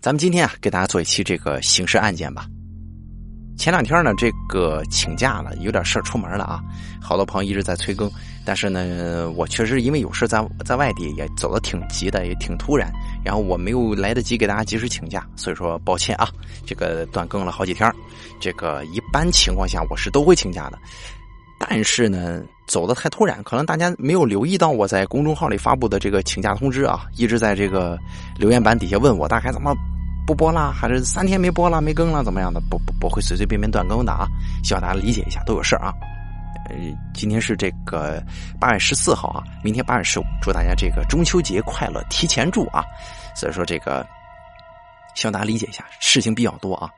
咱们今天啊，给大家做一期这个刑事案件吧。前两天呢，这个请假了，有点事儿出门了啊。好多朋友一直在催更，但是呢，我确实因为有事在在外地，也走的挺急的，也挺突然，然后我没有来得及给大家及时请假，所以说抱歉啊，这个断更了好几天。这个一般情况下我是都会请假的，但是呢，走的太突然，可能大家没有留意到我在公众号里发布的这个请假通知啊，一直在这个留言板底下问我大概怎么。不播了，还是三天没播了，没更了，怎么样的？不不不会随随便便断更的啊！希望大家理解一下，都有事儿啊。呃，今天是这个八月十四号啊，明天八月十五，祝大家这个中秋节快乐，提前祝啊！所以说这个，希望大家理解一下，事情比较多啊。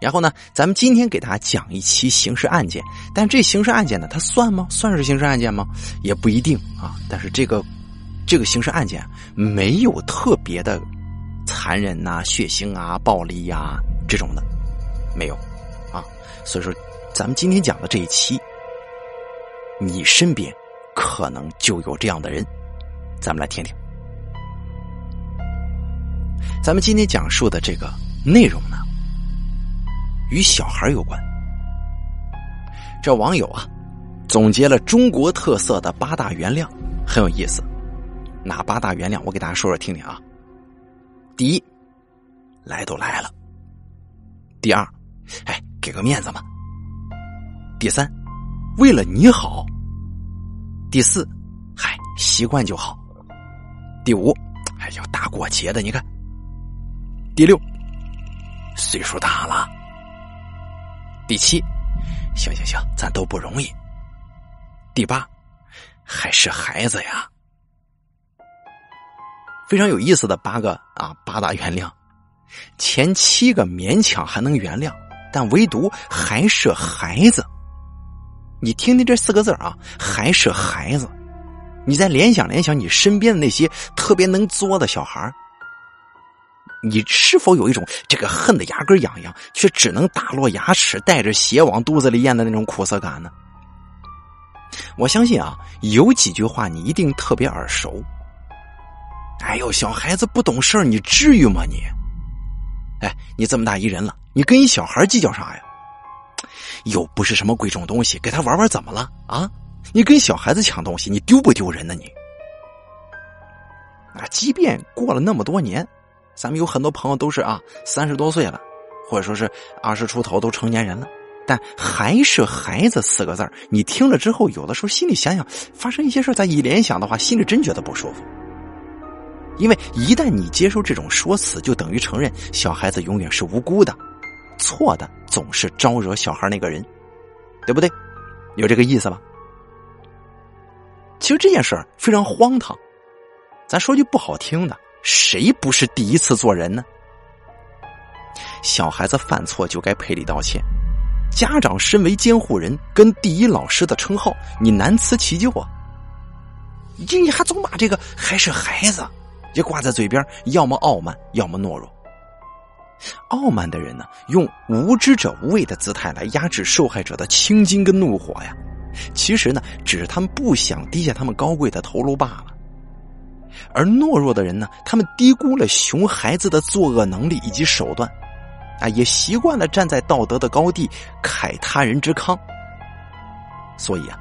然后呢，咱们今天给大家讲一期刑事案件，但这刑事案件呢，它算吗？算是刑事案件吗？也不一定啊。但是这个这个刑事案件没有特别的。残忍呐、血腥啊、暴力呀这种的，没有啊。所以说，咱们今天讲的这一期，你身边可能就有这样的人，咱们来听听。咱们今天讲述的这个内容呢，与小孩有关。这网友啊，总结了中国特色的八大原谅，很有意思。哪八大原谅？我给大家说说听听啊。第一，来都来了。第二，哎，给个面子嘛。第三，为了你好。第四，嗨，习惯就好。第五，哎，要大过节的，你看。第六，岁数大了。第七，行行行，咱都不容易。第八，还是孩子呀。非常有意思的八个啊，八大原谅，前七个勉强还能原谅，但唯独还是孩子。你听听这四个字啊，还是孩子。你再联想联想你身边的那些特别能作的小孩你是否有一种这个恨得牙根痒痒，却只能打落牙齿，带着血往肚子里咽的那种苦涩感呢？我相信啊，有几句话你一定特别耳熟。哎呦，小孩子不懂事儿，你至于吗你？哎，你这么大一人了，你跟一小孩计较啥呀？又不是什么贵重东西，给他玩玩怎么了啊？你跟小孩子抢东西，你丢不丢人呢你？啊，即便过了那么多年，咱们有很多朋友都是啊三十多岁了，或者说是二十出头都成年人了，但还是孩子四个字你听了之后，有的时候心里想想，发生一些事再一联想的话，心里真觉得不舒服。因为一旦你接受这种说辞，就等于承认小孩子永远是无辜的，错的总是招惹小孩那个人，对不对？有这个意思吧？其实这件事儿非常荒唐，咱说句不好听的，谁不是第一次做人呢？小孩子犯错就该赔礼道歉，家长身为监护人跟第一老师的称号，你难辞其咎啊！你你还总把这个还是孩子。也挂在嘴边，要么傲慢，要么懦弱。傲慢的人呢，用无知者无畏的姿态来压制受害者的青筋跟怒火呀。其实呢，只是他们不想低下他们高贵的头颅罢了。而懦弱的人呢，他们低估了熊孩子的作恶能力以及手段，啊，也习惯了站在道德的高地慨他人之康。所以啊，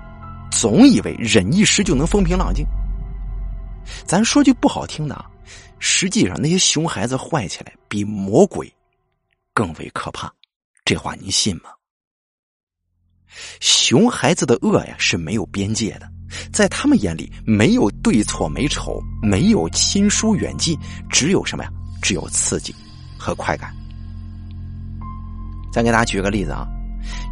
总以为忍一时就能风平浪静。咱说句不好听的啊，实际上那些熊孩子坏起来比魔鬼更为可怕，这话您信吗？熊孩子的恶呀是没有边界的，在他们眼里没有对错美丑，没有亲疏远近，只有什么呀？只有刺激和快感。再给大家举个例子啊，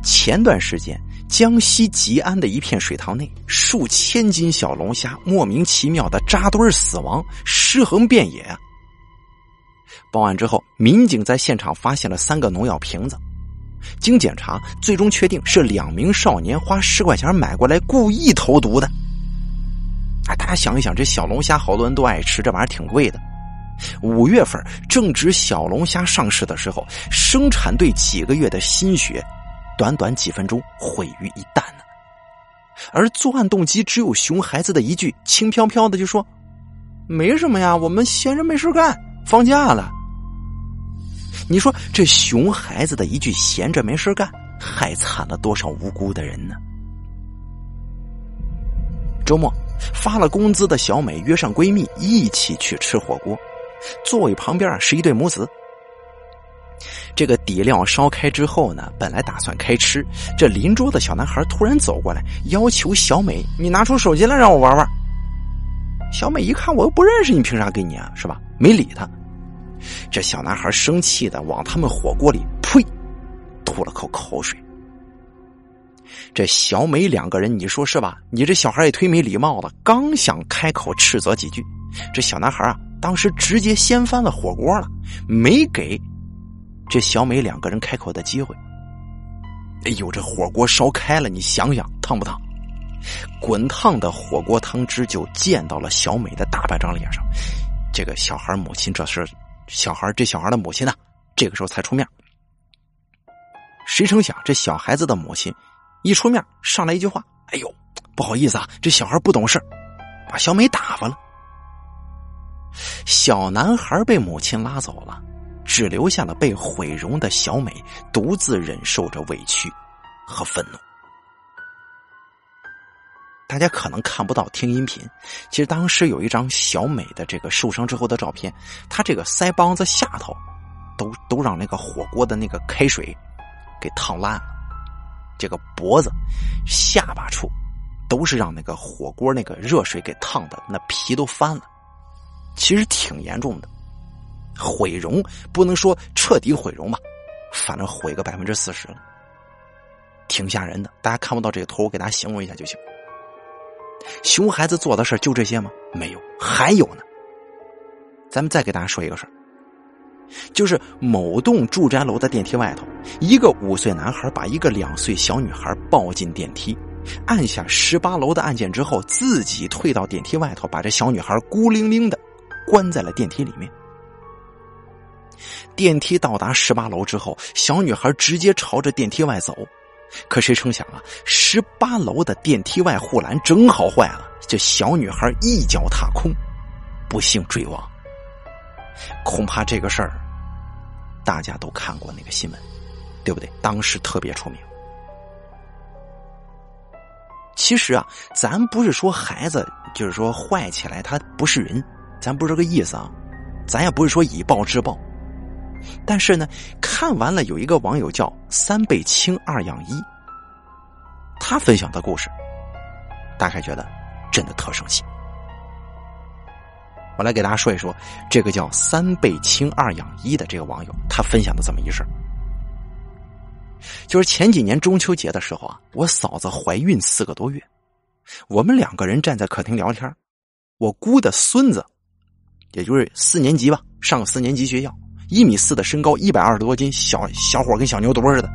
前段时间。江西吉安的一片水塘内，数千斤小龙虾莫名其妙的扎堆死亡，尸横遍野。报案之后，民警在现场发现了三个农药瓶子，经检查，最终确定是两名少年花十块钱买过来故意投毒的。哎，大家想一想，这小龙虾好多人都爱吃，这玩意儿挺贵的。五月份正值小龙虾上市的时候，生产队几个月的心血。短短几分钟毁于一旦呢，而作案动机只有熊孩子的一句轻飘飘的就说：“没什么呀，我们闲着没事干，放假了，你说这熊孩子的一句闲着没事干，害惨了多少无辜的人呢？周末发了工资的小美约上闺蜜一起去吃火锅，座位旁边啊是一对母子。这个底料烧开之后呢，本来打算开吃，这邻桌的小男孩突然走过来，要求小美：“你拿出手机来让我玩玩。”小美一看我又不认识你，凭啥给你啊？是吧？没理他。这小男孩生气的往他们火锅里呸，吐了口口水。这小美两个人，你说是吧？你这小孩也忒没礼貌了。刚想开口斥责几句，这小男孩啊，当时直接掀翻了火锅了，没给。这小美两个人开口的机会，哎呦，这火锅烧开了，你想想烫不烫？滚烫的火锅汤汁就溅到了小美的大半张脸上。这个小孩母亲这是小孩这小孩的母亲呢，这个时候才出面。谁成想这小孩子的母亲一出面，上来一句话：“哎呦，不好意思啊，这小孩不懂事把小美打发了。”小男孩被母亲拉走了。只留下了被毁容的小美，独自忍受着委屈和愤怒。大家可能看不到听音频，其实当时有一张小美的这个受伤之后的照片，她这个腮帮子下头，都都让那个火锅的那个开水给烫烂了，这个脖子、下巴处，都是让那个火锅那个热水给烫的，那皮都翻了，其实挺严重的。毁容不能说彻底毁容吧，反正毁个百分之四十了，挺吓人的。大家看不到这个图，我给大家形容一下就行。熊孩子做的事就这些吗？没有，还有呢。咱们再给大家说一个事儿，就是某栋住宅楼的电梯外头，一个五岁男孩把一个两岁小女孩抱进电梯，按下十八楼的按键之后，自己退到电梯外头，把这小女孩孤零零的关在了电梯里面。电梯到达十八楼之后，小女孩直接朝着电梯外走，可谁成想啊，十八楼的电梯外护栏正好坏了，这小女孩一脚踏空，不幸坠亡。恐怕这个事儿，大家都看过那个新闻，对不对？当时特别出名。其实啊，咱不是说孩子就是说坏起来他不是人，咱不是这个意思啊，咱也不是说以暴制暴。但是呢，看完了有一个网友叫“三倍清二养一”，他分享的故事，大概觉得真的特生气。我来给大家说一说这个叫“三倍清二养一”的这个网友他分享的这么一事就是前几年中秋节的时候啊，我嫂子怀孕四个多月，我们两个人站在客厅聊天，我姑的孙子，也就是四年级吧，上四年级学校。一米四的身高，一百二十多斤，小小伙跟小牛犊似的。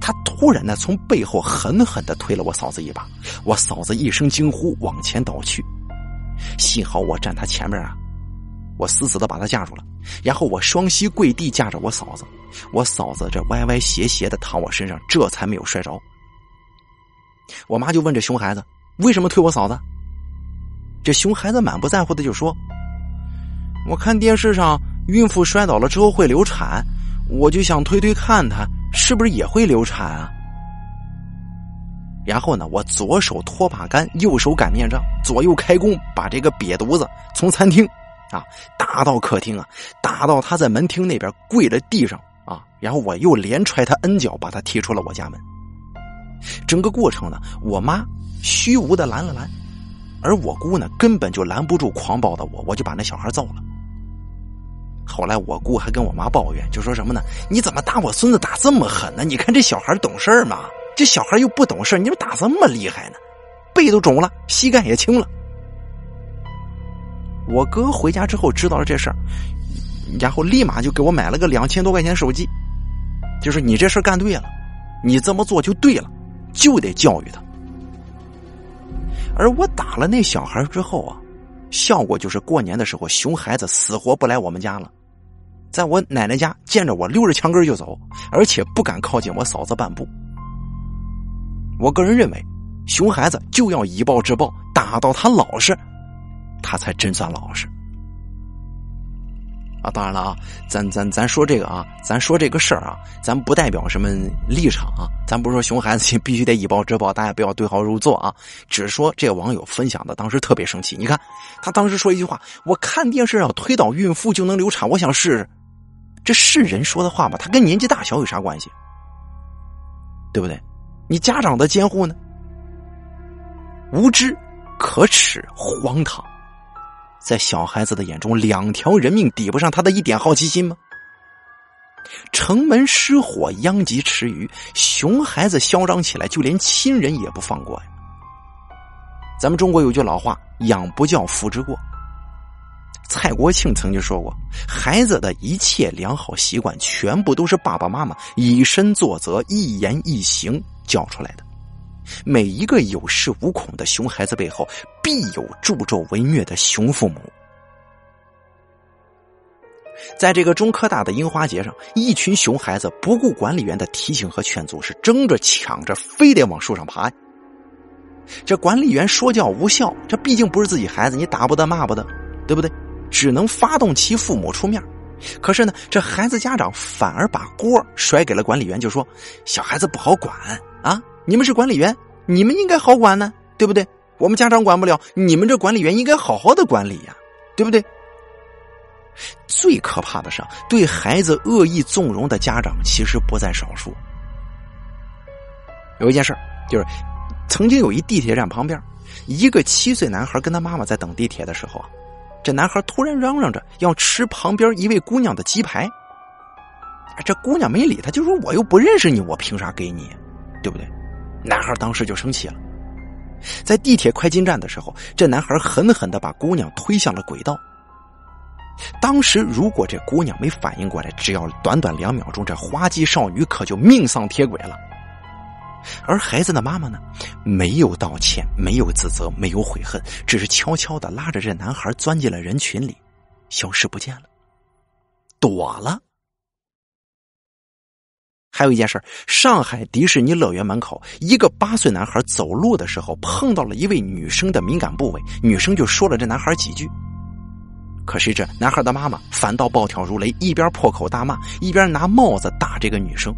他突然呢，从背后狠狠的推了我嫂子一把，我嫂子一声惊呼，往前倒去。幸好我站他前面啊，我死死的把他架住了。然后我双膝跪地架着我嫂子，我嫂子这歪歪斜斜的躺我身上，这才没有摔着。我妈就问这熊孩子为什么推我嫂子？这熊孩子满不在乎的就说：“我看电视上。”孕妇摔倒了之后会流产，我就想推推看她是不是也会流产啊？然后呢，我左手拖把杆，右手擀面杖，左右开弓，把这个瘪犊子从餐厅啊打到客厅啊，打到他在门厅那边跪在地上啊，然后我又连踹他 N 脚，把他踢出了我家门。整个过程呢，我妈虚无的拦了拦，而我姑呢根本就拦不住狂暴的我，我就把那小孩揍了。后来我姑还跟我妈抱怨，就说什么呢？你怎么打我孙子打这么狠呢？你看这小孩懂事吗？这小孩又不懂事，你怎么打这么厉害呢？背都肿了，膝盖也青了。我哥回家之后知道了这事儿，然后立马就给我买了个两千多块钱手机，就是你这事干对了，你这么做就对了，就得教育他。而我打了那小孩之后啊。效果就是过年的时候，熊孩子死活不来我们家了，在我奶奶家见着我溜着墙根就走，而且不敢靠近我嫂子半步。我个人认为，熊孩子就要以暴制暴，打到他老实，他才真算老实。啊，当然了啊，咱咱咱说这个啊，咱说这个事儿啊，咱不代表什么立场啊，咱不是说熊孩子必须得以暴制暴，大家不要对号入座啊。只是说这个网友分享的当时特别生气，你看他当时说一句话：“我看电视上推倒孕妇就能流产，我想试试。”这是人说的话吗？他跟年纪大小有啥关系？对不对？你家长的监护呢？无知、可耻、荒唐。在小孩子的眼中，两条人命抵不上他的一点好奇心吗？城门失火，殃及池鱼。熊孩子嚣张起来，就连亲人也不放过呀。咱们中国有句老话：“养不教，父之过。”蔡国庆曾经说过：“孩子的一切良好习惯，全部都是爸爸妈妈以身作则、一言一行教出来的。”每一个有恃无恐的熊孩子背后，必有助纣为虐的熊父母。在这个中科大的樱花节上，一群熊孩子不顾管理员的提醒和劝阻，是争着抢着，非得往树上爬。这管理员说教无效，这毕竟不是自己孩子，你打不得骂不得，对不对？只能发动其父母出面。可是呢，这孩子家长反而把锅甩给了管理员，就说小孩子不好管啊。你们是管理员，你们应该好管呢，对不对？我们家长管不了，你们这管理员应该好好的管理呀，对不对？最可怕的是，对孩子恶意纵容的家长其实不在少数。有一件事就是，曾经有一地铁站旁边，一个七岁男孩跟他妈妈在等地铁的时候啊，这男孩突然嚷嚷着要吃旁边一位姑娘的鸡排，这姑娘没理他，就说我又不认识你，我凭啥给你，对不对？男孩当时就生气了，在地铁快进站的时候，这男孩狠狠的把姑娘推向了轨道。当时如果这姑娘没反应过来，只要短短两秒钟，这花季少女可就命丧铁轨了。而孩子的妈妈呢，没有道歉，没有自责，没有悔恨，只是悄悄的拉着这男孩钻进了人群里，消失不见了，躲了。还有一件事上海迪士尼乐园门口，一个八岁男孩走路的时候碰到了一位女生的敏感部位，女生就说了这男孩几句。可是这男孩的妈妈反倒暴跳如雷，一边破口大骂，一边拿帽子打这个女生。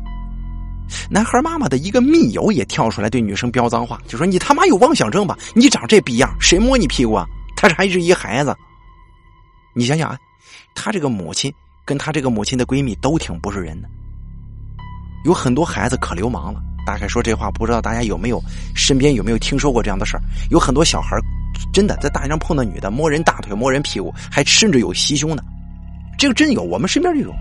男孩妈妈的一个密友也跳出来对女生飙脏话，就说：“你他妈有妄想症吧？你长这逼样，谁摸你屁股啊？他这还是一孩子。”你想想啊，他这个母亲跟他这个母亲的闺蜜都挺不是人的。有很多孩子可流氓了，大概说这话，不知道大家有没有身边有没有听说过这样的事儿？有很多小孩真的在大街上碰到女的，摸人大腿、摸人屁股，还甚至有袭胸的，这个真有，我们身边就有。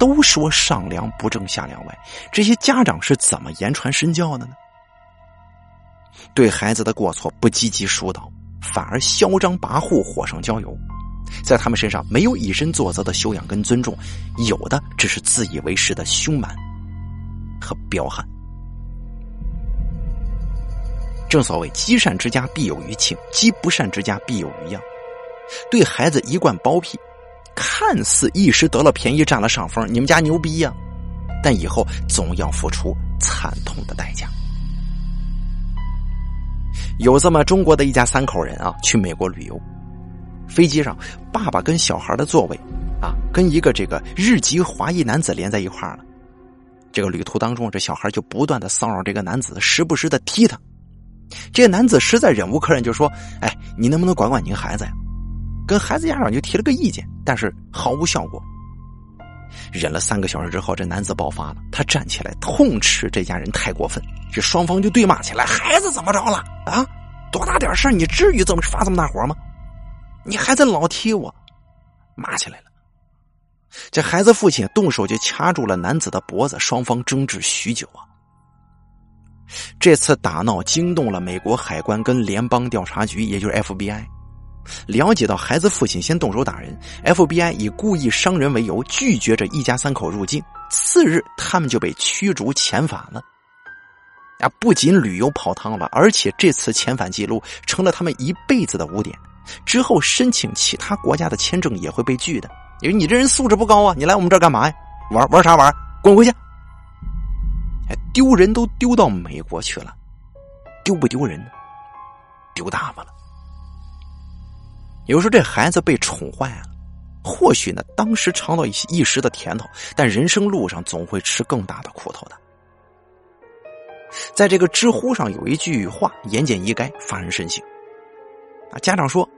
都说上梁不正下梁歪，这些家长是怎么言传身教的呢？对孩子的过错不积极疏导，反而嚣张跋扈，火上浇油。在他们身上没有以身作则的修养跟尊重，有的只是自以为是的凶蛮和彪悍。正所谓“积善之家必有余庆，积不善之家必有余殃”。对孩子一贯包庇，看似一时得了便宜占了上风，你们家牛逼呀，但以后总要付出惨痛的代价。有这么中国的一家三口人啊，去美国旅游。飞机上，爸爸跟小孩的座位，啊，跟一个这个日籍华裔男子连在一块儿了。这个旅途当中，这小孩就不断的骚扰这个男子，时不时的踢他。这个男子实在忍无可忍，就说：“哎，你能不能管管您孩子呀？”跟孩子家长就提了个意见，但是毫无效果。忍了三个小时之后，这男子爆发了，他站起来痛斥这家人太过分，这双方就对骂起来：“孩子怎么着了？啊，多大点事你至于这么发这么大火吗？”你还在老踢我，骂起来了。这孩子父亲动手就掐住了男子的脖子，双方争执许久啊。这次打闹惊动了美国海关跟联邦调查局，也就是 FBI。了解到孩子父亲先动手打人，FBI 以故意伤人为由拒绝这一家三口入境。次日，他们就被驱逐遣返了。啊，不仅旅游泡汤了，而且这次遣返记录成了他们一辈子的污点。之后申请其他国家的签证也会被拒的，因为你这人素质不高啊！你来我们这干嘛呀？玩玩啥玩？滚回去！哎，丢人都丢到美国去了，丢不丢人呢？丢大发了。有时候这孩子被宠坏了，或许呢，当时尝到一些一时的甜头，但人生路上总会吃更大的苦头的。在这个知乎上有一句话言简意赅，发人深省。啊，家长说，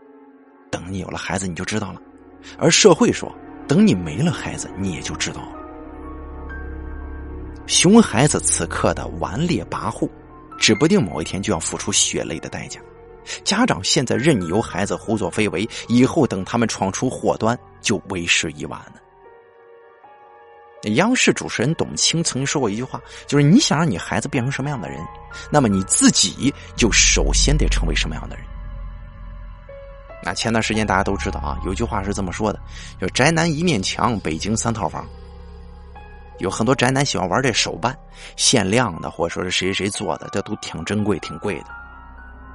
等你有了孩子你就知道了；而社会说，等你没了孩子你也就知道了。熊孩子此刻的顽劣跋扈，指不定某一天就要付出血泪的代价。家长现在任由孩子胡作非为，以后等他们闯出祸端，就为时已晚了。央视主持人董卿曾经说过一句话，就是你想让你孩子变成什么样的人，那么你自己就首先得成为什么样的人。那前段时间大家都知道啊，有句话是这么说的：，就宅男一面墙，北京三套房。有很多宅男喜欢玩这手办，限量的，或者说是谁谁做的，这都挺珍贵、挺贵的。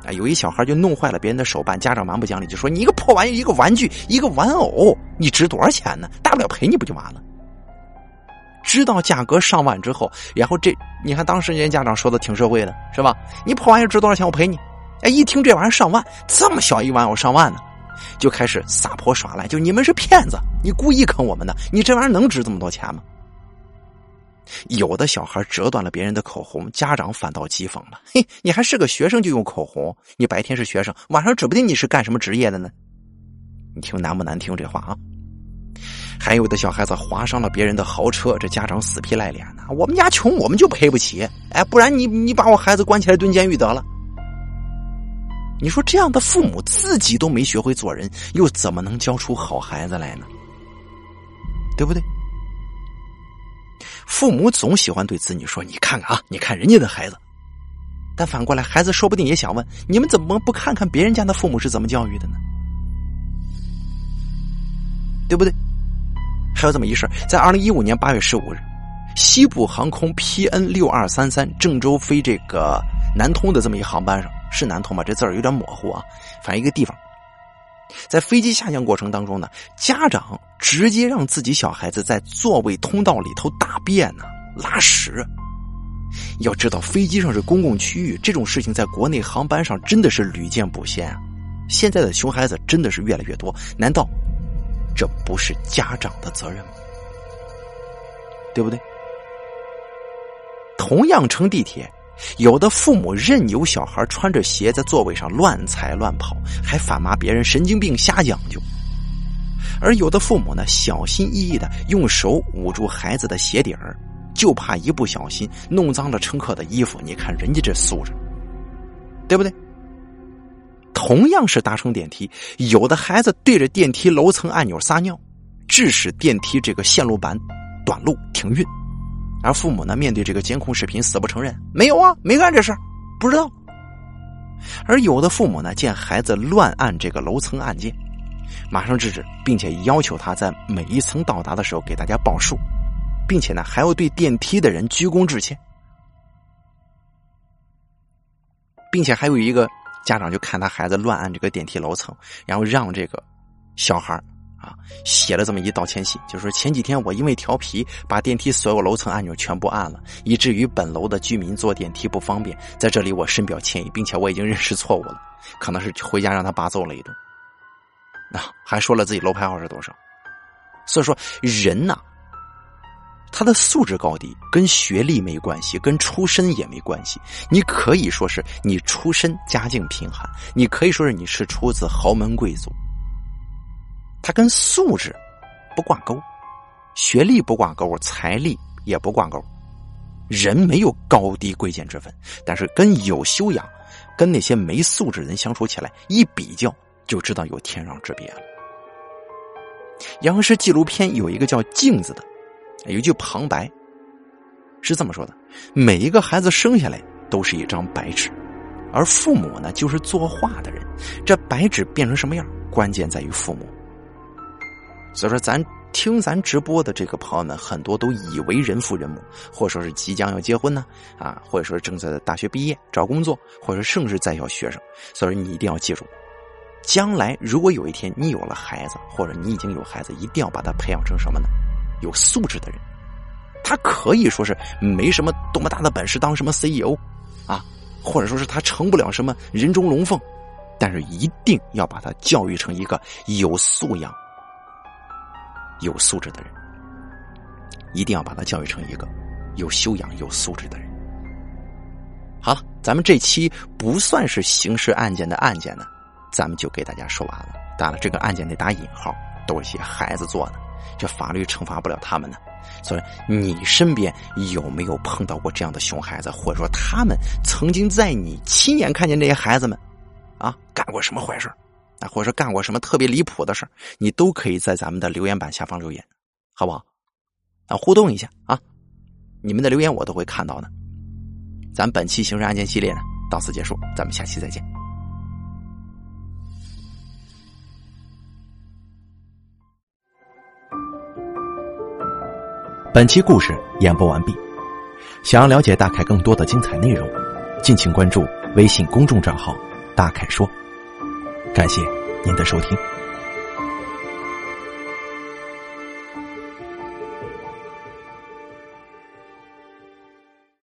啊，有一小孩就弄坏了别人的手办，家长蛮不讲理，就说：“你一个破玩意一个玩具，一个玩偶，你值多少钱呢？大不了赔你不就完了？”知道价格上万之后，然后这你看当时人家家长说的挺社会的，是吧？你破玩意值多少钱？我赔你。哎，一听这玩意儿上万，这么小一玩偶上万呢，就开始撒泼耍赖，就你们是骗子，你故意坑我们的，你这玩意儿能值这么多钱吗？有的小孩折断了别人的口红，家长反倒讥讽了：“嘿，你还是个学生就用口红？你白天是学生，晚上指不定你是干什么职业的呢？”你听难不难听这话啊？还有的小孩子划伤了别人的豪车，这家长死皮赖脸的：“我们家穷，我们就赔不起。哎，不然你你把我孩子关起来蹲监狱得了。”你说这样的父母自己都没学会做人，又怎么能教出好孩子来呢？对不对？父母总喜欢对子女说：“你看看啊，你看人家的孩子。”但反过来，孩子说不定也想问：“你们怎么不看看别人家的父母是怎么教育的呢？”对不对？还有这么一事在二零一五年八月十五日，西部航空 PN 六二三三郑州飞这个南通的这么一航班上，是南通吧？这字儿有点模糊啊，反正一个地方。在飞机下降过程当中呢，家长直接让自己小孩子在座位通道里头大便呢、拉屎。要知道，飞机上是公共区域，这种事情在国内航班上真的是屡见不鲜啊。现在的熊孩子真的是越来越多，难道这不是家长的责任吗？对不对？同样乘地铁。有的父母任由小孩穿着鞋在座位上乱踩乱跑，还反骂别人神经病瞎讲究；而有的父母呢，小心翼翼的用手捂住孩子的鞋底儿，就怕一不小心弄脏了乘客的衣服。你看人家这素质，对不对？同样是搭乘电梯，有的孩子对着电梯楼层按钮撒尿，致使电梯这个线路板短路停运。而父母呢，面对这个监控视频，死不承认，没有啊，没干这事不知道。而有的父母呢，见孩子乱按这个楼层按键，马上制止，并且要求他在每一层到达的时候给大家报数，并且呢，还要对电梯的人鞠躬致歉，并且还有一个家长就看他孩子乱按这个电梯楼层，然后让这个小孩啊，写了这么一道歉信，就是说前几天我因为调皮，把电梯所有楼层按钮全部按了，以至于本楼的居民坐电梯不方便。在这里我深表歉意，并且我已经认识错误了，可能是回家让他爸揍了一顿。那还说了自己楼牌号是多少。所以说，人呐，他的素质高低跟学历没关系，跟出身也没关系。你可以说是你出身家境贫寒，你可以说是你是出自豪门贵族。它跟素质不挂钩，学历不挂钩，财力也不挂钩，人没有高低贵贱之分。但是跟有修养、跟那些没素质人相处起来，一比较就知道有天壤之别了。央视纪录片有一个叫《镜子》的，有一句旁白是这么说的：每一个孩子生下来都是一张白纸，而父母呢就是作画的人。这白纸变成什么样，关键在于父母。所以说，咱听咱直播的这个朋友们，很多都以为人父人母，或者说是即将要结婚呢，啊，或者说正在大学毕业找工作，或者说甚至在校学生。所以说，你一定要记住，将来如果有一天你有了孩子，或者你已经有孩子，一定要把他培养成什么呢？有素质的人。他可以说是没什么多么大的本事当什么 CEO，啊，或者说是他成不了什么人中龙凤，但是一定要把他教育成一个有素养。有素质的人，一定要把他教育成一个有修养、有素质的人。好了，咱们这期不算是刑事案件的案件呢，咱们就给大家说完了。当然了，这个案件得打引号，都是些孩子做的，这法律惩罚不了他们呢。所以，你身边有没有碰到过这样的熊孩子，或者说他们曾经在你亲眼看见这些孩子们啊干过什么坏事啊，或者说干过什么特别离谱的事你都可以在咱们的留言板下方留言，好不好？啊，互动一下啊，你们的留言我都会看到的。咱本期刑事案件系列呢，到此结束，咱们下期再见。本期故事演播完毕，想要了解大凯更多的精彩内容，敬请关注微信公众账号“大凯说”。感谢您的收听。